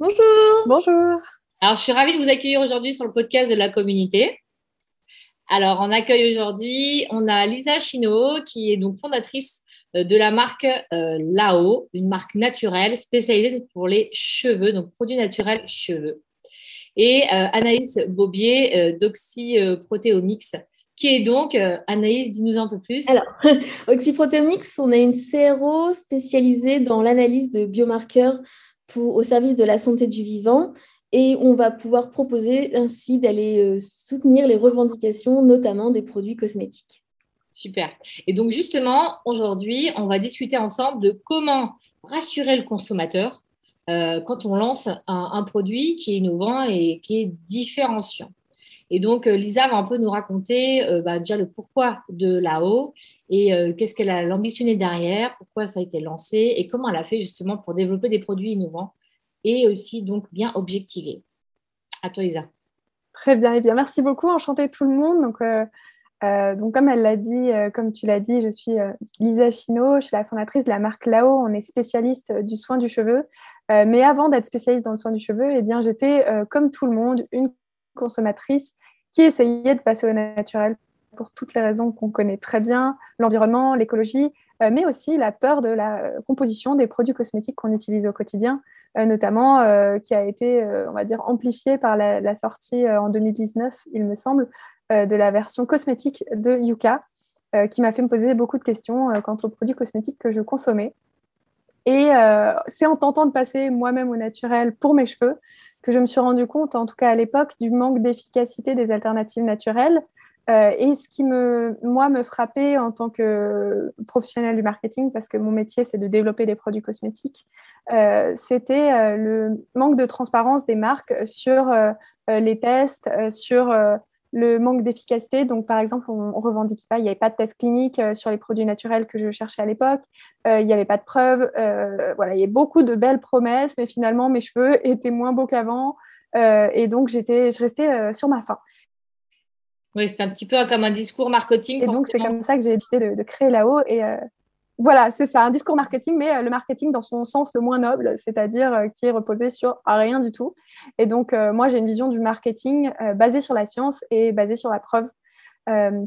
Bonjour. Bonjour. Alors je suis ravie de vous accueillir aujourd'hui sur le podcast de la communauté. Alors on accueille aujourd'hui, on a Lisa Chino qui est donc fondatrice euh, de la marque euh, Lao, une marque naturelle spécialisée pour les cheveux, donc produits naturels cheveux. Et euh, Anaïs Bobier d'Oxy Proteomics qui est donc, Anaïs, dis-nous un peu plus. Alors, Oxyproteomics, on est une CRO spécialisée dans l'analyse de biomarqueurs au service de la santé du vivant et on va pouvoir proposer ainsi d'aller euh, soutenir les revendications, notamment des produits cosmétiques. Super. Et donc justement, aujourd'hui, on va discuter ensemble de comment rassurer le consommateur euh, quand on lance un, produit qui est innovant et qui est différenciant. Et donc, euh, Lisa va un peu nous raconter bah, déjà le pourquoi de l'AO et qu'est-ce qu'elle a ambitionné derrière, pourquoi ça a été lancé et comment elle a fait justement pour développer des produits innovants et aussi donc bien objectivé. À toi, Lisa. Très bien, et eh bien merci beaucoup, enchantée tout le monde. Donc, euh, euh, donc comme elle l'a dit, euh, comme tu l'as dit, je suis Lisa Chino, je suis la fondatrice de la marque Lao, on est spécialiste du soin du cheveu. mais avant d'être spécialiste dans le soin du cheveu, eh bien j'étais comme tout le monde une consommatrice qui essayait de passer au naturel pour toutes les raisons qu'on connaît très bien, l'environnement, l'écologie, mais aussi la peur de la composition des produits cosmétiques qu'on utilise au quotidien. Euh, notamment euh, qui a été, euh, on va dire, amplifié par la, sortie en 2019, il me semble, de la version cosmétique de Yuka, qui m'a fait me poser beaucoup de questions quant aux produits cosmétiques que je consommais. Et c'est en tentant de passer moi-même au naturel pour mes cheveux que je me suis rendu compte, en tout cas à l'époque, du manque d'efficacité des alternatives naturelles. Euh, et ce qui, me, moi, me frappait en tant que professionnel du marketing, parce que mon métier, c'est de développer des produits cosmétiques, euh, c'était euh, le manque de transparence des marques sur les tests, sur le manque d'efficacité. Donc, par exemple, on ne revendiquait pas, il n'y avait pas de test clinique sur les produits naturels que je cherchais à l'époque, il n'y avait pas de preuves. voilà, il y a beaucoup de belles promesses, mais finalement, mes cheveux étaient moins beaux qu'avant. et donc, j'étais, je restais sur ma faim. Oui, c'est un petit peu comme un discours marketing. Et donc, c'est comme ça que j'ai décidé de, créer là-haut. Et euh, voilà, c'est ça, un discours marketing, mais euh, le marketing dans son sens le moins noble, c'est-à-dire euh, qui est reposé sur rien du tout. Et donc, moi, j'ai une vision du marketing basée sur la science et basée sur la preuve.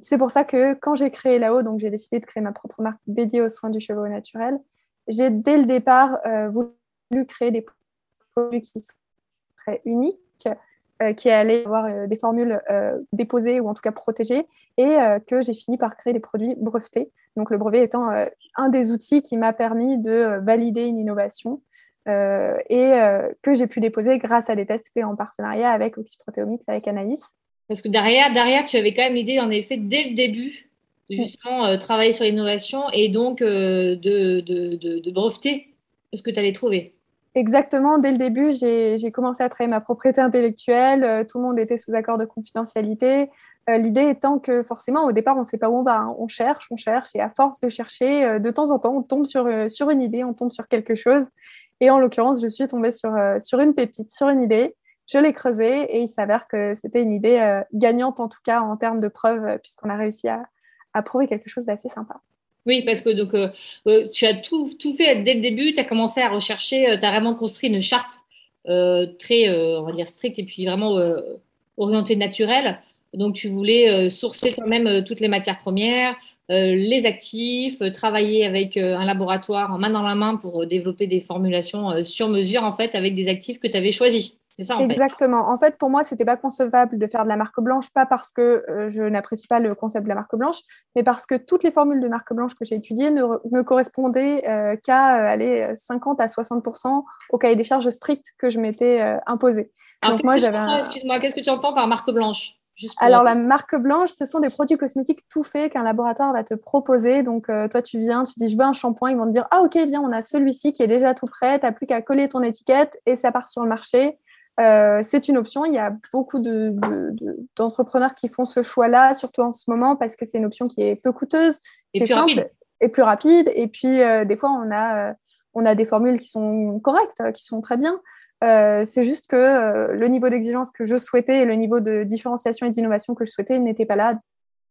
c'est pour ça que quand j'ai créé là-haut, donc j'ai décidé de créer ma propre marque dédiée aux soins du cheveu naturel, j'ai dès le départ voulu créer des produits qui seraient uniques euh, qui allait avoir euh, des formules euh, déposées ou en tout cas protégées et que j'ai fini par créer des produits brevetés. Donc le brevet étant un des outils qui m'a permis de valider une innovation et que j'ai pu déposer grâce à des tests faits en partenariat avec Oxyproteomics, avec Anaïs. Parce que derrière, derrière, tu avais quand même l'idée, en effet, dès le début, de justement travailler sur l'innovation et donc de, de, de, de breveter ce que tu allais trouver. Exactement, dès le début, j'ai commencé à travailler ma propriété intellectuelle, euh, tout le monde était sous accord de confidentialité. Euh, l'idée étant que forcément, au départ, on ne sait pas où on va, hein. on cherche, on cherche, et à force de chercher, euh, de temps en temps, on tombe sur, sur une idée, on tombe sur quelque chose. Et en l'occurrence, je suis tombée sur, sur une pépite, sur une idée. Je l'ai creusée et il s'avère que c'était une idée gagnante, en tout cas en termes de preuves, puisqu'on a réussi à, à prouver quelque chose d'assez sympa. Oui, parce que donc, euh, euh, tu as tout, tout, fait dès le début, tu as commencé à rechercher, euh, tu as vraiment construit une charte très, on va dire, stricte et puis vraiment orientée naturelle. Donc, tu voulais sourcer quand même toutes les matières premières, les actifs, travailler avec un laboratoire en main dans la main pour développer des formulations sur mesure, en fait, avec des actifs que tu avais choisis. Exactement. En fait, pour moi, c'était pas concevable de faire de la marque blanche, pas parce que euh, je n'apprécie pas le concept de la marque blanche, mais parce que toutes les formules de marque blanche que j'ai étudiées ne, correspondaient euh, qu'à euh, aller 50 à 60% au cahier des charges strict que je m'étais imposé. Donc moi, j'avais. Excuse-moi, qu'est-ce que tu entends par marque blanche? Alors, la marque blanche, ce sont des produits cosmétiques tout faits qu'un laboratoire va te proposer. Donc, toi, tu viens, tu dis, je veux un shampoing. Ils vont te dire, ah, ok, viens, on a celui-ci qui est déjà tout prêt. Tu n'as plus qu'à coller ton étiquette et ça part sur le marché. c'est une option. Il y a beaucoup d'entrepreneurs qui font ce choix-là, surtout en ce moment, parce que c'est une option qui est peu coûteuse, et plus simple rapide. et plus rapide. Et puis, des fois, on a, on a des formules qui sont correctes, qui sont très bien. C'est juste que le niveau d'exigence que je souhaitais et le niveau de différenciation et d'innovation que je souhaitais n'était pas là.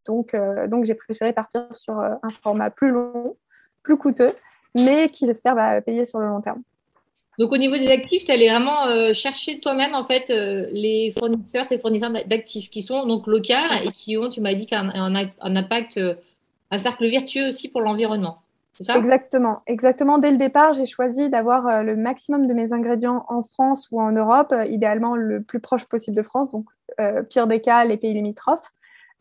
Donc, donc j'ai préféré partir sur un format plus long, plus coûteux, mais qui, j'espère, va payer sur le long terme. Donc, au niveau des actifs, tu allais vraiment euh, chercher toi-même, en fait, euh, les fournisseurs, tes fournisseurs d'actifs qui sont donc locaux et qui ont, tu m'as dit, un, impact, euh, un cercle vertueux aussi pour l'environnement. Exactement. Exactement. Dès le départ, j'ai choisi d'avoir le maximum de mes ingrédients en France ou en Europe, idéalement le plus proche possible de France, donc pire des cas, les pays limitrophes.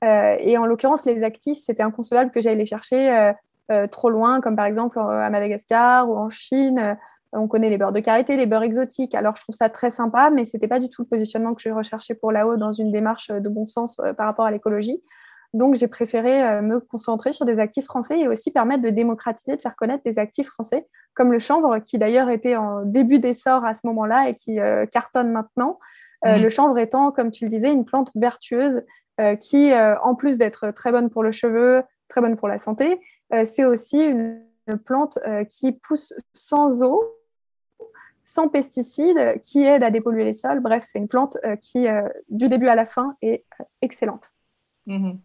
et en l'occurrence, les actifs, c'était inconcevable que j'aille les chercher euh, trop loin, comme par exemple à Madagascar ou en Chine. Euh, on connaît les beurres de karité, les beurres exotiques. Alors, je trouve ça très sympa, mais ce n'était pas du tout le positionnement que je recherchais pour là-haut dans une démarche de bon sens euh, par rapport à l'écologie. Donc, j'ai préféré me concentrer sur des actifs français et aussi permettre de démocratiser, de faire connaître des actifs français, comme le chanvre, qui d'ailleurs était en début d'essor à ce moment-là et qui cartonne maintenant. Mmh. Le chanvre étant, comme tu le disais, une plante vertueuse qui, en plus d'être très bonne pour le cheveu, très bonne pour la santé, euh, c'est aussi une, plante euh, qui pousse sans eau, sans pesticides, qui aide à dépolluer les sols. Bref, c'est une plante euh, qui, du début à la fin, est excellente. Mhm.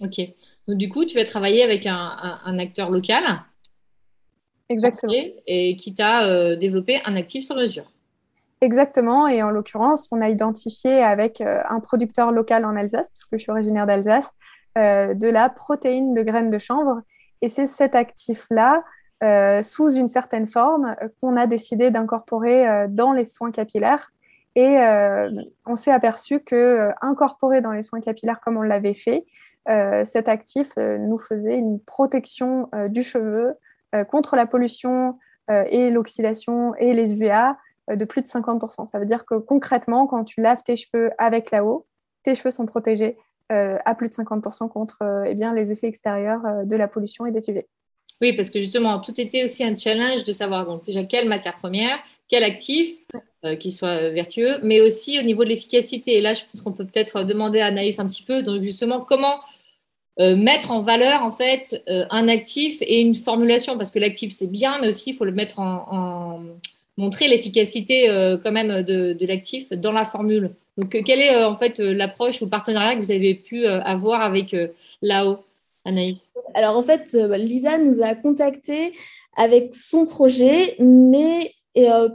Ok. Donc, du coup, tu vas travailler avec un, acteur local. Exactement. Et qui t'a développé un actif sur mesure. Exactement. Et en l'occurrence, on a identifié avec un producteur local en Alsace, parce que je suis originaire d'Alsace, de la protéine de graines de chanvre et c'est cet actif-là, euh, sous une certaine forme, euh, qu'on a décidé d'incorporer euh, dans les soins capillaires. Et on s'est aperçu que incorporé dans les soins capillaires comme on l'avait fait, cet actif nous faisait une protection du cheveu contre la pollution et l'oxydation et les UVA de plus de 50%. Ça veut dire que concrètement, quand tu laves tes cheveux avec la eau, tes cheveux sont protégés euh, à plus de 50% contre euh, eh bien, les effets extérieurs euh, de la pollution et des UV. Oui, parce que justement, tout était aussi un challenge de savoir donc, déjà quelle matière première, quel actif, qui soit vertueux, mais aussi au niveau de l'efficacité. Et là, je pense qu'on peut peut-être demander à Anaïs un petit peu, donc justement, comment mettre en valeur en fait un actif et une formulation, parce que l'actif c'est bien, mais aussi il faut le mettre en, montrer l'efficacité quand même de, l'actif dans la formule. Donc, euh, quelle est euh, en fait euh, l'approche ou le partenariat que vous avez pu avoir avec LAO, Anaïs? Alors, en fait, Lisa nous a contactés avec son projet, mais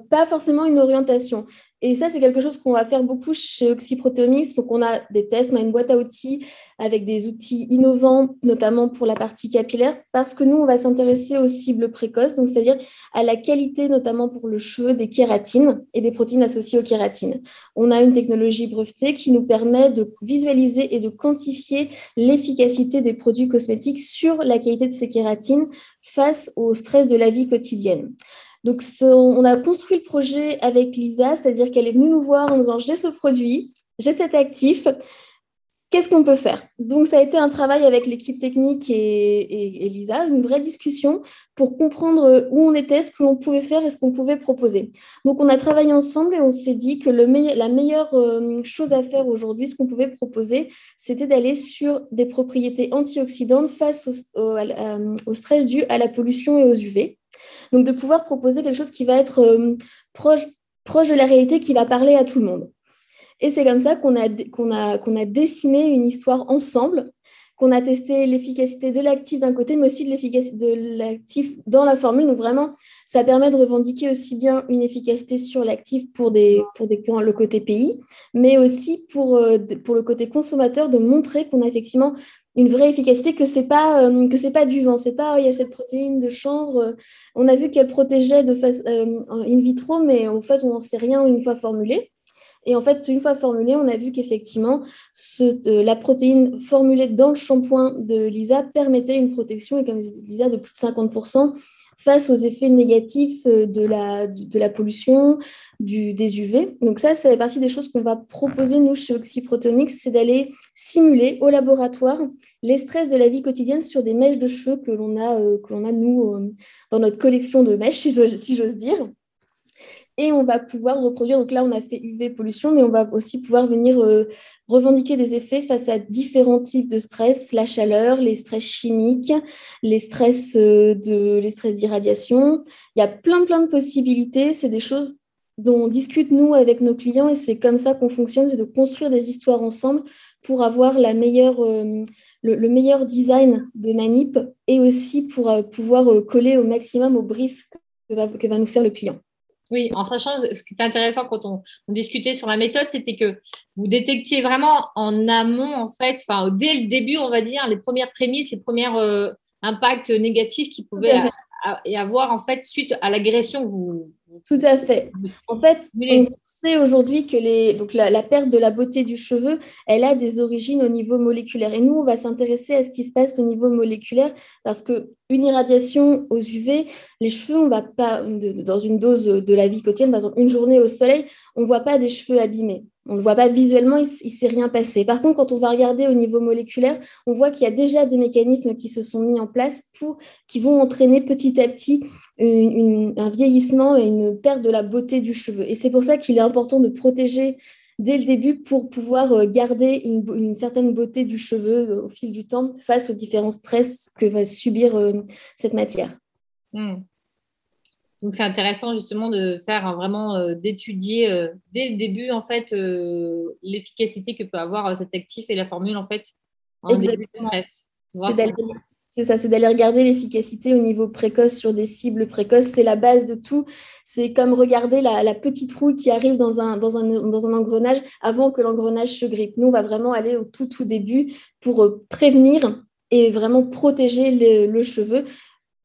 pas forcément une orientation. Et ça, c'est quelque chose qu'on va faire beaucoup chez Oxyproteomics. Donc, on a des tests, on a une boîte à outils avec des outils innovants, notamment pour la partie capillaire, parce que nous, on va s'intéresser aux cibles précoces, donc c'est-à-dire à la qualité, notamment pour le cheveu, des kératines et des protéines associées aux kératines. On a une technologie brevetée qui nous permet de visualiser et de quantifier l'efficacité des produits cosmétiques sur la qualité de ces kératines face au stress de la vie quotidienne. Donc, on a construit le projet avec Lisa, c'est-à-dire qu'elle est venue nous voir en disant j'ai ce produit, j'ai cet actif, qu'est-ce qu'on peut faire? Donc, ça a été un travail avec l'équipe technique et, Lisa, une vraie discussion pour comprendre où on était, ce que l'on pouvait faire et ce qu'on pouvait proposer. Donc, on a travaillé ensemble et on s'est dit que la meilleure euh, chose à faire aujourd'hui, ce qu'on pouvait proposer, c'était d'aller sur des propriétés antioxydantes face au stress dû à la pollution et aux UV. Donc de pouvoir proposer quelque chose qui va être euh, proche, proche de la réalité, qui va parler à tout le monde. Et c'est comme ça qu'on a, qu'on a, qu'on a dessiné une histoire ensemble, qu'on a testé l'efficacité de l'actif d'un côté, mais aussi de l'efficacité de l'actif dans la formule. Donc vraiment, ça permet de revendiquer aussi bien une efficacité sur l'actif pour, des, pour des, le côté pays, mais aussi pour, euh, pour le côté consommateur, de montrer qu'on a effectivement une vraie efficacité, que c'est pas euh, que c'est pas du vent, c'est pas oh, il y a cette protéine de chanvre. Euh, on a vu qu'elle protégeait de face euh, in vitro, mais en fait on n'en sait rien une fois formulée. Et en fait, une fois formulée, on a vu qu'effectivement, la protéine formulée dans le shampoing de Lisa permettait une protection, et comme je disais, de plus de 50% face aux effets négatifs euh, de la, de la pollution, du, des UV. Donc ça, c'est partie des choses qu'on va proposer, nous, chez Oxyprotomics, c'est d'aller simuler au laboratoire les stress de la vie quotidienne sur des mèches de cheveux que l'on a, euh, a nous, euh, dans notre collection de mèches, si j'ose dire. Et on va pouvoir reproduire. Donc là, on a fait UV pollution, mais on va aussi pouvoir venir euh, revendiquer des effets face à différents types de stress, la chaleur, les stress chimiques, les stress euh, les stress d'irradiation. Il y a plein plein de possibilités. C'est des choses dont on discute nous avec nos clients et c'est comme ça qu'on fonctionne, c'est de construire des histoires ensemble pour avoir euh, le, meilleur design de manip et aussi pour pouvoir coller au maximum au brief que va nous faire le client. Oui, en sachant ce qui est intéressant quand on, discutait sur la méthode, c'était que vous détectiez vraiment en amont, en fait, enfin, dès le début, on va dire, les premières prémices, les premiers euh, impacts négatifs qui pouvaient avoir, en fait, suite à l'agression que vous, tout à fait. En fait, on sait aujourd'hui que les, donc la, perte de la beauté du cheveu, elle a des origines au niveau moléculaire. Et nous, on va s'intéresser à ce qui se passe au niveau moléculaire parce que une irradiation aux UV, les cheveux, on va pas, dans une dose de la vie quotidienne, par exemple une journée au soleil, on ne voit pas des cheveux abîmés. On ne le voit pas visuellement, il ne s'est rien passé. Par contre, quand on va regarder au niveau moléculaire, on voit qu'il y a déjà des mécanismes qui se sont mis en place qui vont entraîner petit à petit un vieillissement et une perte de la beauté du cheveu. Et c'est pour ça qu'il est important de protéger dès le début pour pouvoir euh, garder une, certaine beauté du cheveu euh, au fil du temps face aux différents stress que va subir euh, cette matière. Hmm. Donc c'est intéressant justement de faire vraiment d'étudier dès le début en fait l'efficacité que peut avoir cet actif et la formule en fait en début de stress. C'est ça, c'est d'aller regarder l'efficacité au niveau précoce sur des cibles précoces. C'est la base de tout. C'est comme regarder la, petite roue qui arrive dans un, dans un, engrenage avant que l'engrenage se grippe. Nous, on va vraiment aller au tout, tout début pour euh, prévenir et vraiment protéger le, cheveu.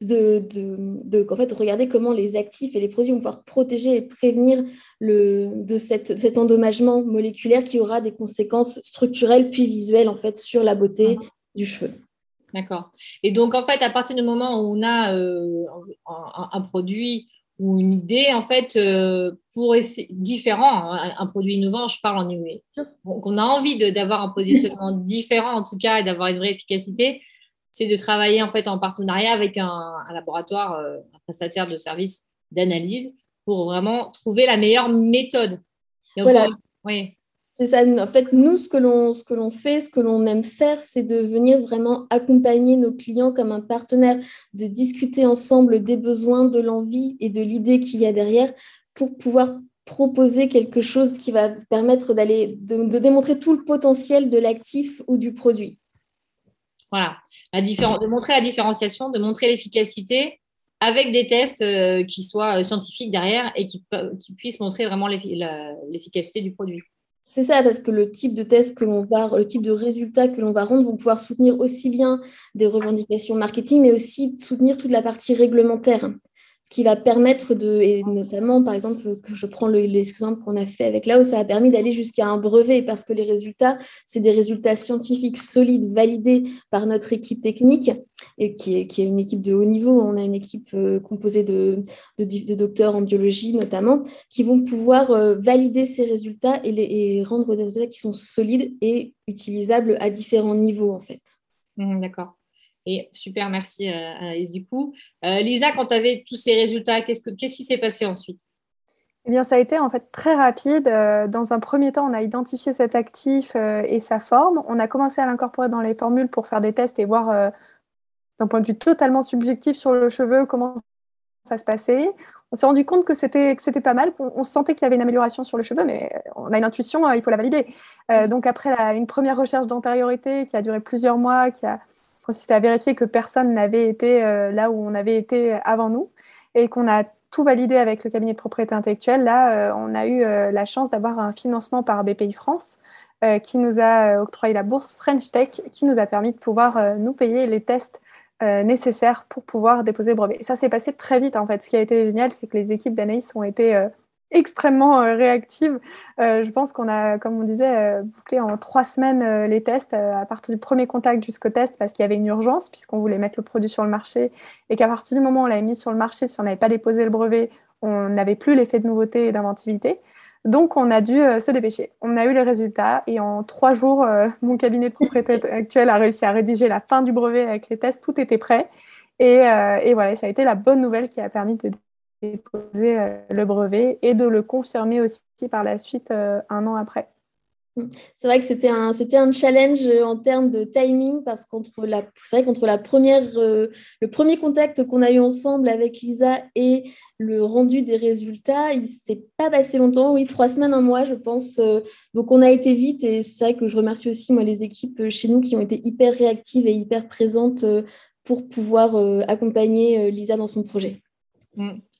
De, de, en fait, regarder comment les actifs et les produits vont pouvoir protéger et prévenir le, de cette, cet endommagement moléculaire qui aura des conséquences structurelles puis visuelles en fait sur la beauté ah. du cheveu. D'accord. Et donc, en fait, à partir du moment où on a euh, un, produit ou une idée, en fait, euh, pour essayer, différent, hein, un, produit innovant, je parle en anglais. Donc, on a envie d'avoir un positionnement différent, en tout cas, et d'avoir une vraie efficacité, c'est de travailler, en fait, en partenariat avec un, laboratoire, euh, un prestataire de services d'analyse pour vraiment trouver la meilleure méthode. voilà. oui. C'est ça. En fait, nous, ce que l'on, ce que l'on fait, ce que l'on aime faire, c'est de venir vraiment accompagner nos clients comme un partenaire, de discuter ensemble des besoins, de l'envie et de l'idée qu'il y a derrière pour pouvoir proposer quelque chose qui va permettre d'aller de, démontrer tout le potentiel de l'actif ou du produit. Voilà, de montrer la différenciation, de montrer l'efficacité avec des tests euh, qui soient euh, scientifiques derrière et qui, qui puissent montrer vraiment l'efficacité du produit. C'est ça, parce que le type de test que l'on va, le type de résultats que l'on va rendre vont pouvoir soutenir aussi bien des revendications marketing, mais aussi soutenir toute la partie réglementaire qui va permettre de, et notamment par exemple, que je prends l'exemple qu'on a fait avec Lao, ça a permis d'aller jusqu'à un brevet parce que les résultats, c'est des résultats scientifiques solides, validés par notre équipe technique, et qui est, qui est une équipe de haut niveau. On a une équipe euh, composée de, de, docteurs en biologie notamment, qui vont pouvoir euh, valider ces résultats et, les, rendre des résultats qui sont solides et utilisables à différents niveaux en fait. Mmh, d'accord. Et super, merci euh, Anaïs du coup. Euh, Lisa, quand tu avais tous ces résultats, qu'est-ce, qui s'est passé ensuite? Eh bien, ça a été en fait très rapide. Euh, dans un premier temps, on a identifié cet actif et sa forme. On a commencé à l'incorporer dans les formules pour faire des tests et voir d'un point de vue totalement subjectif sur le cheveu comment ça se passait. On s'est rendu compte que c'était, pas mal. On, sentait qu'il y avait une amélioration sur le cheveu, mais on a une intuition, il faut la valider. donc après une première recherche d'antériorité qui a duré plusieurs mois, qui a consistait à vérifier que personne n'avait été euh, là où on avait été avant nous et qu'on a tout validé avec le cabinet de propriété intellectuelle. Là, euh, on a eu euh, la chance d'avoir un financement par BPI France qui nous a octroyé la bourse French Tech, qui nous a permis de pouvoir nous payer les tests nécessaires pour pouvoir déposer le brevet. Et ça s'est passé très vite en fait. Ce qui a été génial, c'est que les équipes d'Anaïs ont été extrêmement euh, réactive. Euh, je pense qu'on a, comme on disait, euh, bouclé en trois semaines les tests à partir du premier contact jusqu'au test parce qu'il y avait une urgence puisqu'on voulait mettre le produit sur le marché et qu'à partir du moment où on l'avait mis sur le marché, si on n'avait pas déposé le brevet, on n'avait plus l'effet de nouveauté et d'inventivité. Donc, on a dû se dépêcher. On a eu les résultats et en trois jours, mon cabinet de propriété actuel a réussi à rédiger la fin du brevet avec les tests. Tout était prêt. Et, et voilà, ça a été la bonne nouvelle qui a permis de déposer le brevet et de le confirmer aussi par la suite un an après. C'est vrai que c'était un, c'était un challenge en termes de timing parce qu'entre la, c'est vrai qu'entre la première, euh, le premier contact qu'on a eu ensemble avec Lisa et le rendu des résultats, il s'est pas passé longtemps, oui, trois semaines, un mois, je pense. Euh, donc on a été vite et c'est vrai que je remercie aussi moi les équipes chez nous qui ont été hyper réactives et hyper présentes euh, pour pouvoir accompagner Lisa dans son projet.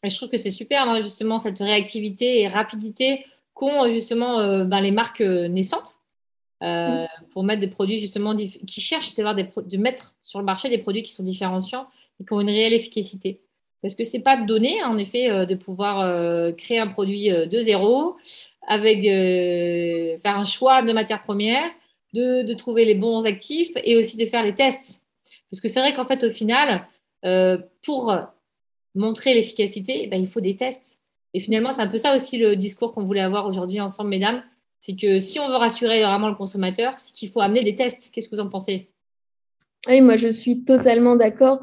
Mmh. je trouve que c'est super, hein, justement, cette réactivité et rapidité qu'ont justement euh, ben, les marques euh, naissantes euh, pour mettre des produits justement qui cherchent des de mettre sur le marché des produits qui sont différenciants et qui ont une réelle efficacité. Parce que c'est pas donné, hein, en effet, de pouvoir créer un produit de zéro, avec faire un choix de matières premières, de, de, trouver les bons actifs et aussi de faire les tests. Parce que c'est vrai qu'en fait, au final, pour montrer l'efficacité, ben, il faut des tests. Et finalement, c'est un peu ça aussi le discours qu'on voulait avoir aujourd'hui ensemble, mesdames. C'est que si on veut rassurer vraiment le consommateur, c'est qu'il faut amener des tests. Qu'est-ce que vous en pensez? Oui, moi je suis totalement d'accord.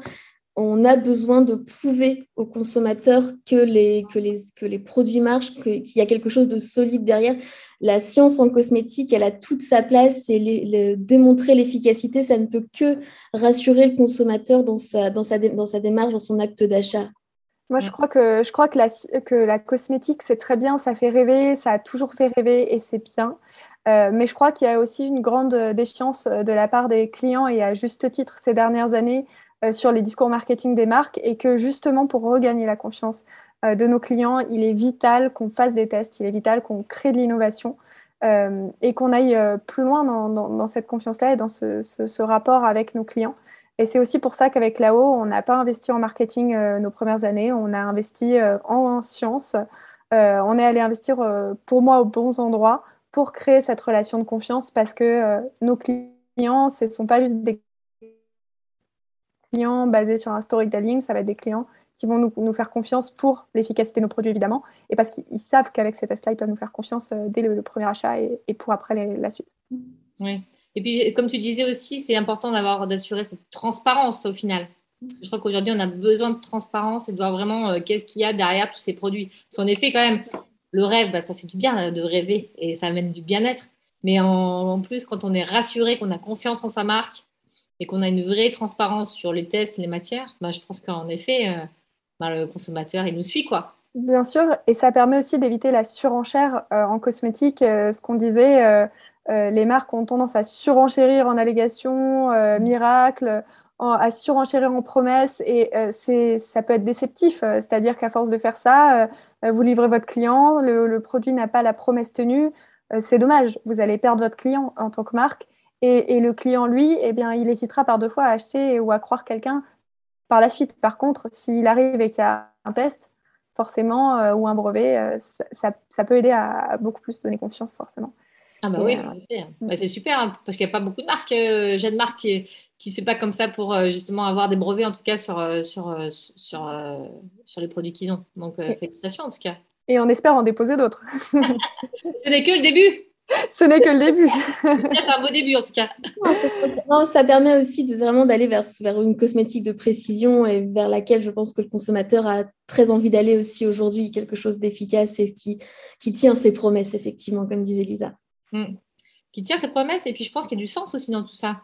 On a besoin de prouver aux consommateurs que les, que les, que les produits marchent, qu'il y a quelque chose de solide derrière. La science en cosmétique, elle a toute sa place et démontrer l'efficacité, ça ne peut que rassurer le consommateur dans sa, dans sa, dans sa démarche, dans son acte d'achat. Moi, je crois que, je crois que, la, que la cosmétique, c'est très bien, ça fait rêver, ça a toujours fait rêver et c'est bien. Euh, mais je crois qu'il y a aussi une grande défiance de la part des clients et à juste titre ces dernières années euh, sur les discours marketing des marques et que justement pour regagner la confiance euh, de nos clients, il est vital qu'on fasse des tests, il est vital qu'on crée de l'innovation et qu'on aille plus loin dans, dans, cette confiance-là et dans ce, ce, ce, rapport avec nos clients. Et c'est aussi pour ça qu'avec Lao, on n'a pas investi en marketing euh, nos premières années, on a investi euh, en sciences. Euh, on est allé investir, pour moi, aux bons endroits pour créer cette relation de confiance parce que nos clients, ce ne sont pas juste des clients basés sur un storytelling, ça va être des clients qui vont nous, faire confiance pour l'efficacité de nos produits, évidemment, et parce qu'ils savent qu'avec ces tests-là, ils peuvent nous faire confiance dès le, premier achat et, pour après la suite. Oui. Et puis, comme tu disais aussi, c'est important d'avoir d'assurer cette transparence au final. je crois qu'aujourd'hui, on a besoin de transparence et de voir vraiment euh, qu'est-ce qu'il y a derrière tous ces produits. Parce qu'en effet, quand même, le rêve, bah, ça fait du bien de rêver et ça amène du bien-être. Mais en, plus, quand on est rassuré, qu'on a confiance en sa marque et qu'on a une vraie transparence sur les tests les matières, bah, je pense qu'en effet, euh, bah, le consommateur, il nous suit. quoi. Bien sûr, et ça permet aussi d'éviter la surenchère euh, en cosmétique. ce qu'on disait euh, les marques ont tendance à surenchérir en allégations, euh, miracles, à surenchérir en promesses et euh, ça peut être déceptif. C'est-à-dire qu'à force de faire ça, vous livrez votre client, le, produit n'a pas la promesse tenue. c'est dommage, vous allez perdre votre client en tant que marque. Et, le client, lui, eh bien, il hésitera par deux fois à acheter ou à croire quelqu'un par la suite. Par contre, s'il arrive et qu'il y a un test, forcément, ou un brevet, ça, peut aider à, à, beaucoup plus donner confiance, forcément. Ah bah oui, euh, bah, c'est super, hein, parce qu'il n'y a pas beaucoup de marques, euh, jeunes marques qui, qui c'est pas comme ça pour euh, justement avoir des brevets en tout cas sur, sur, sur, sur les produits qu'ils ont. Donc félicitations en tout cas. Et on espère en déposer d'autres. Ce n'est que le début. Ce n'est que le début. c'est un beau début en tout cas. Non, ça permet aussi de vraiment d'aller vers, vers une cosmétique de précision et vers laquelle je pense que le consommateur a très envie d'aller aussi aujourd'hui, quelque chose d'efficace et qui, qui tient ses promesses, effectivement, comme disait Lisa. Mm. Qui tient ses promesses. Et puis, je pense qu'il y a du sens aussi dans tout ça,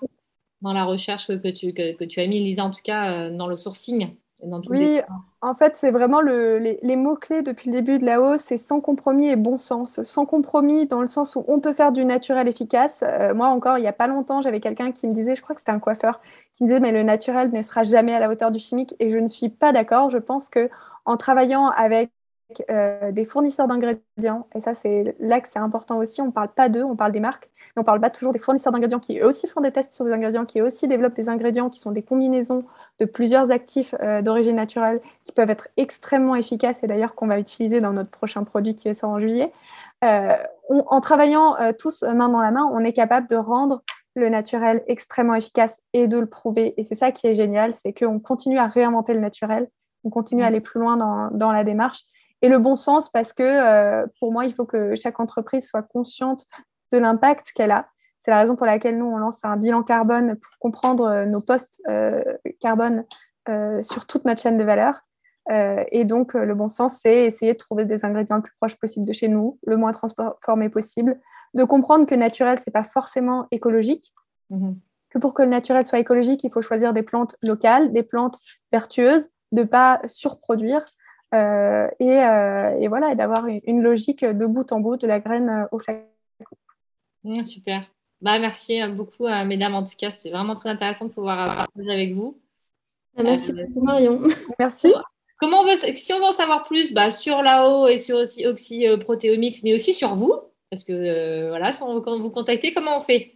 dans la recherche que tu, que, tu as mis, Lisa, en tout cas, euh, dans le sourcing. Dans oui, en fait, c'est vraiment le, les, mots-clés depuis le début de la hausse, c'est sans compromis et bon sens. Sans compromis dans le sens où on peut faire du naturel efficace. Euh, moi, encore, il n'y a pas longtemps, j'avais quelqu'un qui me disait, je crois que c'était un coiffeur, qui me disait, mais le naturel ne sera jamais à la hauteur du chimique. Et je ne suis pas d'accord. Je pense que en travaillant avec euh, des fournisseurs d'ingrédients. Et ça, c'est là que c'est important aussi. On ne parle pas d'eux, on parle des marques. Mais on ne parle pas toujours des fournisseurs d'ingrédients qui eux aussi font des tests sur des ingrédients, qui eux aussi développent des ingrédients qui sont des combinaisons de plusieurs actifs euh, d'origine naturelle qui peuvent être extrêmement efficaces et d'ailleurs qu'on va utiliser dans notre prochain produit qui ça en juillet. Euh, en travaillant tous main dans la main, on est capable de rendre le naturel extrêmement efficace et de le prouver. Et c'est ça qui est génial, c'est qu'on continue à réinventer le naturel, on continue à mmh. aller plus loin dans, dans la démarche et le bon sens parce que euh, pour moi, il faut que chaque entreprise soit consciente de l'impact qu'elle a. C'est la raison pour laquelle nous, on lance un bilan carbone pour comprendre euh, nos postes euh, carbone sur toute notre chaîne de valeur. et donc, le bon sens, c'est essayer de trouver des ingrédients le plus proches possible de chez nous, le moins transformé possible, de comprendre que naturel, ce n'est pas forcément écologique, mhm. que pour que le naturel soit écologique, il faut choisir des plantes locales, des plantes vertueuses, de ne pas surproduire. Et, et, voilà, et d'avoir une, logique de bout en bout, de la graine au flacon. Mmh, super. Bah, merci euh, beaucoup, mesdames. En tout cas, c'est vraiment très intéressant de pouvoir partager avec vous. Ah, merci euh, beaucoup, Marion. Merci. Comment on veut, si on veut en savoir plus bah, sur l'AO et sur aussi Oxy Proteomics, mais aussi sur vous, parce que euh, voilà, si on veut vous contacter, comment on fait?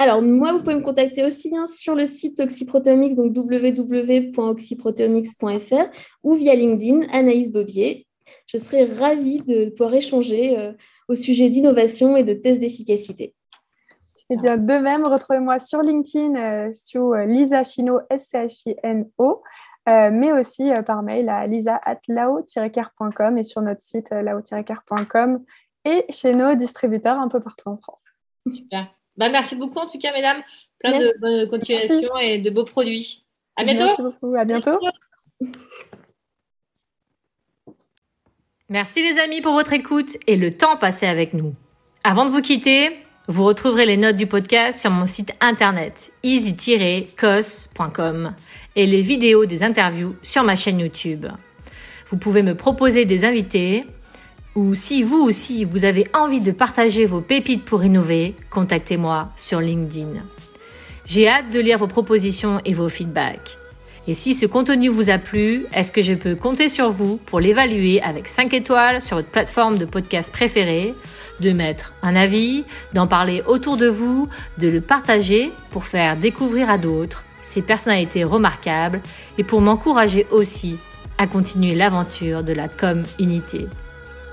Alors, moi, vous pouvez me contacter aussi bien sur le site Oxyproteomics, donc www.oxyproteomics.fr ou via LinkedIn, Anaïs Bobier. Je serai ravie de pouvoir échanger au sujet d'innovation et de tests d'efficacité. Et eh bien, de même, retrouvez-moi sur LinkedIn euh, sur euh, Lisa Chino, S-C-H-I-N-O, euh, mais aussi par mail à lisa.lao-care.com et sur notre site lao-care.com et chez nos distributeurs un peu partout en France. Super. Bah, merci beaucoup en tout cas, mesdames. Plein de bonnes continuations et de beaux produits. À bientôt. Merci beaucoup. À bientôt. Merci les amis pour votre écoute et le temps passé avec nous. Avant de vous quitter, vous retrouverez les notes du podcast sur mon site internet easy-cos.com et les vidéos des interviews sur ma chaîne YouTube. Vous pouvez me proposer des invités ou si vous aussi vous avez envie de partager vos pépites pour innover, contactez-moi sur LinkedIn. J'ai hâte de lire vos propositions et vos feedbacks. Et si ce contenu vous a plu, est-ce que je peux compter sur vous pour l'évaluer avec 5 étoiles sur votre plateforme de podcast préférée, de mettre un avis, d'en parler autour de vous, de le partager pour faire découvrir à d'autres ces personnalités remarquables et pour m'encourager aussi à continuer l'aventure de la com unité.